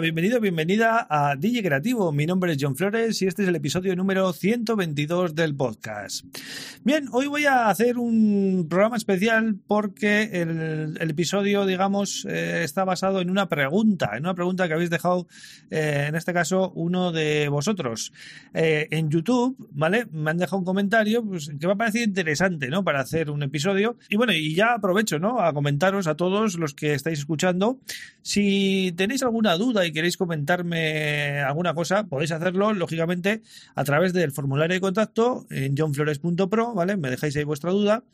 Bienvenido, bienvenida a DJ Creativo. Mi nombre es John Flores y este es el episodio número 122 del podcast. Bien, hoy voy a hacer un programa especial porque el, episodio, digamos, eh, está basado en una pregunta, en una pregunta que habéis dejado, eh, en este caso, uno de vosotros. Eh, en YouTube, ¿vale? Me han dejado un comentario pues, que me ha parecido interesante, ¿no? Para hacer un episodio. Y bueno, y ya aprovecho, ¿no? A comentaros a todos los que estáis escuchando. Si tenéis alguna duda y queréis comentarme alguna cosa, podéis hacerlo, lógicamente, a través del formulario de contacto en johnflores.pro, ¿vale? Me dejáis ahí vuestra duda.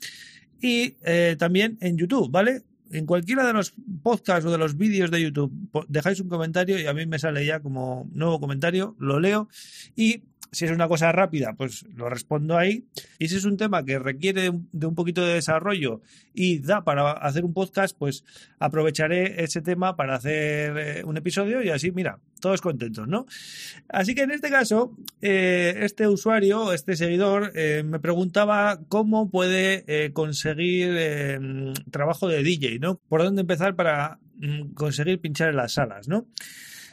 Y eh, también en YouTube, ¿vale? En cualquiera de los podcasts o de los vídeos de YouTube, dejáis un comentario y a mí me sale ya como nuevo comentario, lo leo y si es una cosa rápida, pues lo respondo ahí. Y si es un tema que requiere de un poquito de desarrollo y da para hacer un podcast, pues aprovecharé ese tema para hacer eh, un episodio y así, mira, todos contentos, ¿no? Así que en este caso, eh, este usuario, este seguidor, eh, me preguntaba cómo puede conseguir trabajo de DJ, ¿no? ¿Por dónde empezar para conseguir pinchar en las salas, ¿no?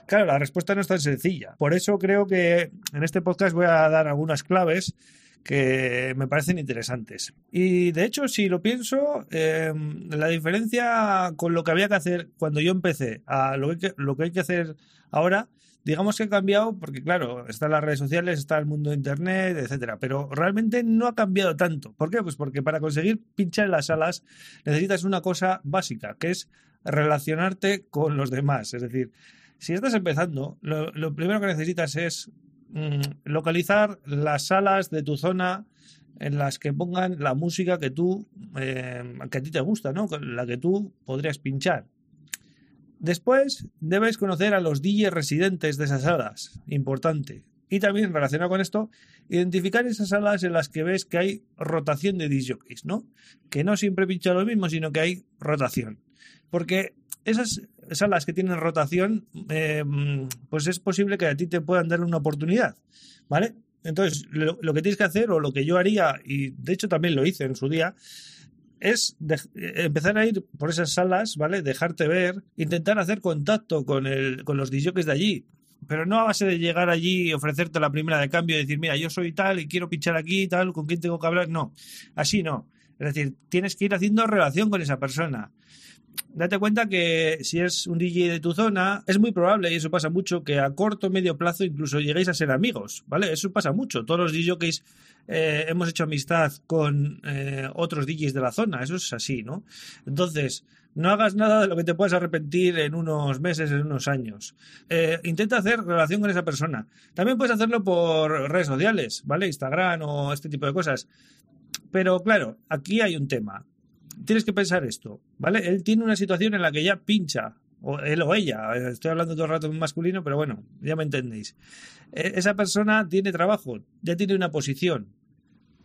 Claro, la respuesta no es tan sencilla. Por eso creo que en este podcast voy a dar algunas claves que me parecen interesantes. Y de hecho, si lo pienso, em, la diferencia con lo que había que hacer cuando yo empecé a lo que, lo que hay que hacer ahora, digamos que ha cambiado porque, claro, están las redes sociales, está el mundo de Internet, etcétera, pero realmente no ha cambiado tanto. ¿Por qué? Pues porque para conseguir pinchar en las salas necesitas una cosa básica, que es relacionarte con los demás. Es decir, si estás empezando, lo, primero que necesitas es mm, localizar las salas de tu zona en las que pongan la música que tú, eh, que a ti te gusta, ¿no? La que tú podrías pinchar. Después debes conocer a los DJ residentes de esas salas, importante. Y también relacionado con esto, identificar esas salas en las que ves que hay rotación de DJs, ¿no? Que no siempre pincha lo mismo, sino que hay rotación. Porque esas salas que tienen rotación, eh, pues es posible que a ti te puedan dar una oportunidad, ¿vale? Entonces, lo, que tienes que hacer, o lo que yo haría, y de hecho también lo hice en su día, es empezar a ir por esas salas, ¿vale? Dejarte ver, intentar hacer contacto con, el, con los DJs de allí, pero no a base de llegar allí y ofrecerte la primera de cambio y decir, mira, yo soy tal y quiero pinchar aquí tal, con quién tengo que hablar. No, así no. Es decir, tienes que ir haciendo relación con esa persona date cuenta que si es un DJ de tu zona, es muy probable, y eso pasa mucho, que a corto o medio plazo incluso lleguéis a ser amigos, ¿vale? Eso pasa mucho. Todos los DJs eh, hemos hecho amistad con eh, otros DJs de la zona, eso es así, ¿no? Entonces, no hagas nada de lo que te puedas arrepentir en unos meses, en unos años. Eh, intenta hacer relación con esa persona. También puedes hacerlo por redes sociales, ¿vale? Instagram o este tipo de cosas. Pero claro, aquí hay un tema tienes que pensar esto, ¿vale? Él tiene una situación en la que ya pincha, o él o ella, estoy hablando todo el rato en masculino, pero bueno, ya me entendéis. E, esa persona tiene trabajo, ya tiene una posición,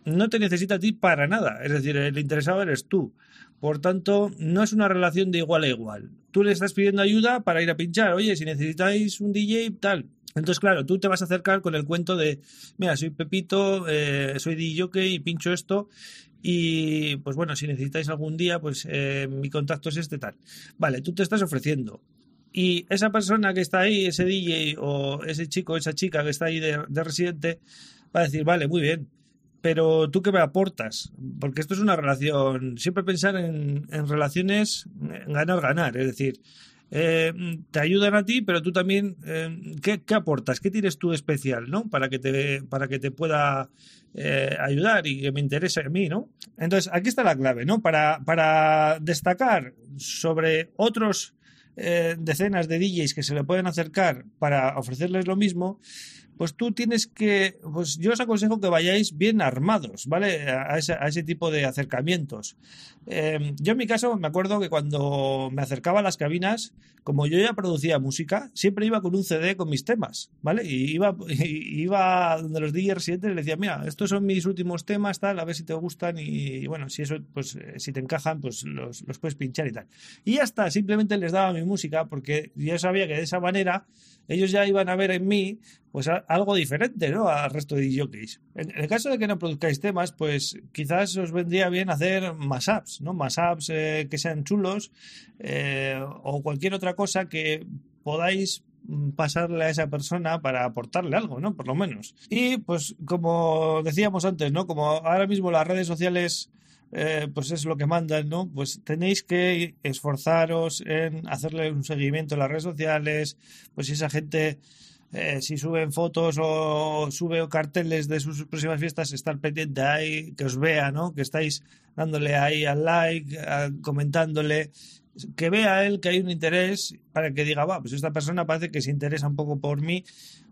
no te necesita a ti para nada, es decir, el interesado eres tú. Por tanto, no es una relación de igual a igual. Tú le estás pidiendo ayuda para ir a pinchar, oye, si necesitáis un DJ, tal. Entonces, claro, tú te vas a acercar con el cuento de, mira, soy Pepito, eh, soy DJ y pincho esto, y pues bueno, si necesitáis algún día, pues eh, mi contacto es este tal. Vale, tú te estás ofreciendo. Y esa persona que está ahí, ese DJ o ese chico, esa chica que está ahí de, residente, va a decir, vale, muy bien, pero tú qué me aportas? Porque esto es una relación, siempre pensar en, en relaciones ganar-ganar, es decir, eh, te ayudan a ti, pero tú también, eh, ¿qué, aportas? ¿Qué tienes tú especial, ¿no? Para que te, para que te pueda eh, ayudar y que me interese a mí, ¿no? Entonces, aquí está la clave, ¿no? Para, para destacar sobre otros decenas de DJs que se le pueden acercar para ofrecerles lo mismo, pues tú tienes que, pues yo os aconsejo que vayáis bien armados, ¿vale? A ese, tipo de acercamientos. Eh, yo en mi caso me acuerdo que cuando me acercaba a las cabinas, como yo ya producía música, siempre iba con un CD con mis temas, ¿vale? Y iba, iba donde los DJs residentes y le decía, mira, estos son mis últimos temas, tal, a ver si te gustan y, bueno, si eso, pues eh, si te encajan, pues los, los puedes pinchar y tal. Y ya está, simplemente les daba mi música porque yo sabía que de esa manera ellos ya iban a ver en mí pues algo diferente, ¿no? Al resto de DJs. En, el caso de que no produzcáis temas, pues quizás os vendría bien hacer más apps, ¿no? Más apps eh, que sean chulos eh, o cualquier otra cosa que podáis mm, pasarle a esa persona para aportarle algo, ¿no? Por lo menos. Y pues como decíamos antes, ¿no? Como ahora mismo las redes sociales eh, pues es lo que mandan, ¿no? Pues tenéis que esforzaros en hacerle un seguimiento en las redes sociales, pues si esa gente, eh, si suben fotos o sube carteles de sus próximas fiestas, estar pendiente ahí, que os vea, ¿no? Que estáis dándole ahí al like, comentándole, que vea él que hay un interés para que diga, va, pues esta persona parece que se interesa un poco por mí,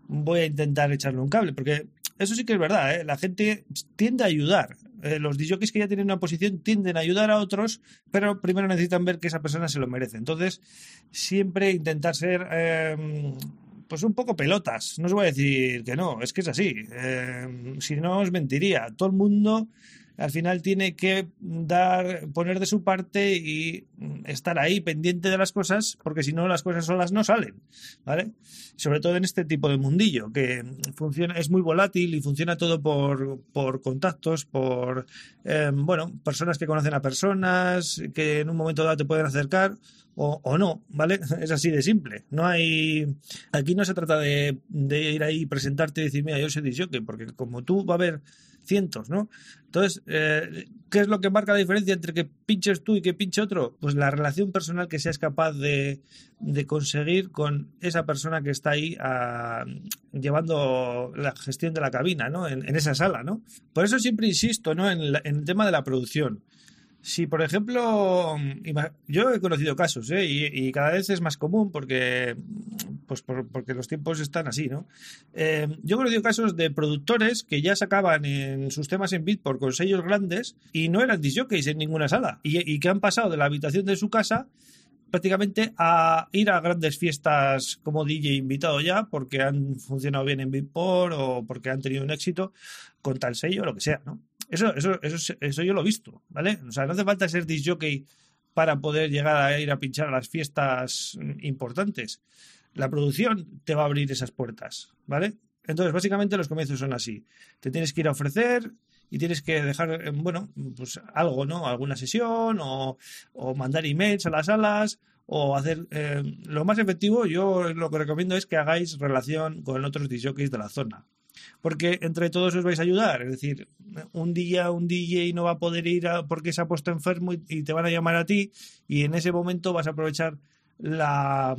voy a intentar echarle un cable, porque eso sí que es verdad, ¿eh? la gente tiende a ayudar. Eh, los DJs que ya tienen una posición tienden a ayudar a otros, pero primero necesitan ver que esa persona se lo merece. Entonces, siempre intentar ser em, pues un poco pelotas. No os voy a decir que no, es que es así. Em, si no, os mentiría. Todo el mundo al final tiene que dar, poner de su parte y estar ahí pendiente de las cosas, porque si no las cosas solas no salen, ¿vale? Sobre todo en este tipo de mundillo, que funciona, es muy volátil y funciona todo por, por contactos, por, em, bueno, personas que conocen a personas, que en un momento dado te pueden acercar o, o, no, ¿vale? Es así de simple. No hay. Aquí no se trata de, ir ahí y presentarte y decir, mira, yo soy disjockey, porque como tú va a haber cientos, ¿no? Entonces, eh, ¿qué es lo que marca la diferencia entre que pinches tú y que pinche otro? Pues la relación personal que seas capaz de, conseguir con esa persona que está ahí ah, llevando la gestión de la cabina, ¿no? En, esa sala, ¿no? Por eso siempre insisto, ¿no? En, en el tema de la producción. Si, por ejemplo, yo he conocido casos, ¿eh? y, cada vez es más común porque, pues porque los tiempos están así, ¿no? Eh, yo he conocido casos de productores que ya sacaban en sus temas en Beatport con sellos grandes y no eran disjockeys en ninguna sala y, y que han pasado de la habitación de su casa prácticamente a ir a grandes fiestas como DJ invitado ya porque han funcionado bien en Beatport o porque han tenido un éxito con tal sello lo que sea, ¿no? Eso, eso, eso, eso yo lo he visto, ¿vale? O sea, no hace falta ser disjockey para poder llegar a ir a pinchar a las fiestas importantes. La producción te va a abrir esas puertas, ¿vale? Entonces, básicamente los comienzos son así. Te tienes que ir a ofrecer y tienes que dejar, eh, bueno, pues algo, ¿no? Alguna sesión o, mandar emails a las salas o hacer... Eh, lo más efectivo, yo lo que recomiendo es que hagáis relación con otros disjockeys de la zona porque entre todos os vais a ayudar. Es decir, un día un DJ no va a poder ir porque se ha puesto enfermo y, te van a llamar a ti y en ese momento vas a aprovechar la,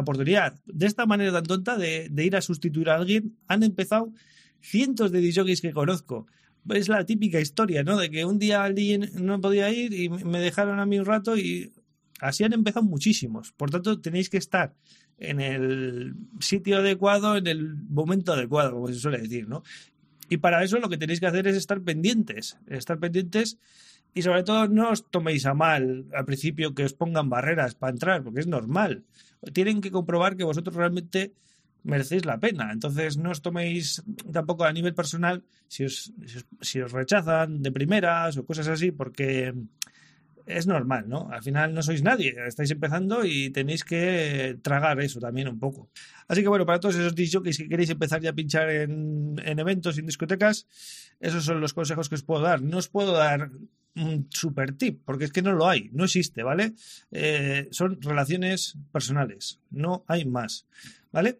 oportunidad. De esta manera tan tonta de, ir a sustituir a alguien, han empezado cientos de DJs que conozco. Es la típica historia, ¿no? De que un día DJ no podía ir y me dejaron a mí un rato y así han empezado muchísimos. Por tanto, tenéis que estar en el sitio adecuado, en el momento adecuado, como se suele decir, ¿no? Y para eso lo que tenéis que hacer es estar pendientes, estar pendientes y sobre todo no os toméis a mal al principio que os pongan barreras para entrar, porque es normal. Tienen que comprobar que vosotros realmente merecéis la pena. Entonces no os toméis tampoco a nivel personal si os, si os rechazan de primeras o cosas así, porque es normal, ¿no? Al final no sois nadie, estáis empezando y tenéis que tragar eso también un poco. Así que bueno, para todos esos DJs que queréis empezar ya a pinchar en, eventos y en discotecas, esos son los consejos que os puedo dar. No os puedo dar un super tip, porque es que no lo hay, no existe, ¿vale? Eh, son relaciones personales, no hay más, ¿vale?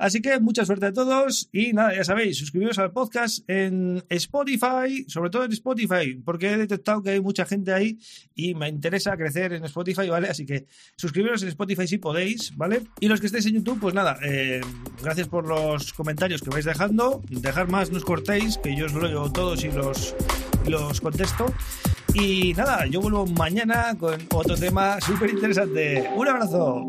Así que mucha suerte a todos y nada, ya sabéis, suscribiros al podcast en Spotify, sobre todo en Spotify, porque he detectado que hay mucha gente ahí y me interesa crecer en Spotify, ¿vale? Así que suscribiros en Spotify si podéis, ¿vale? Y los que estéis en YouTube, pues nada, eh, gracias por los comentarios que vais dejando, dejar más, no os cortéis, que yo os leo todos y los, los contesto. Y nada, yo vuelvo mañana con otro tema súper interesante. Un abrazo.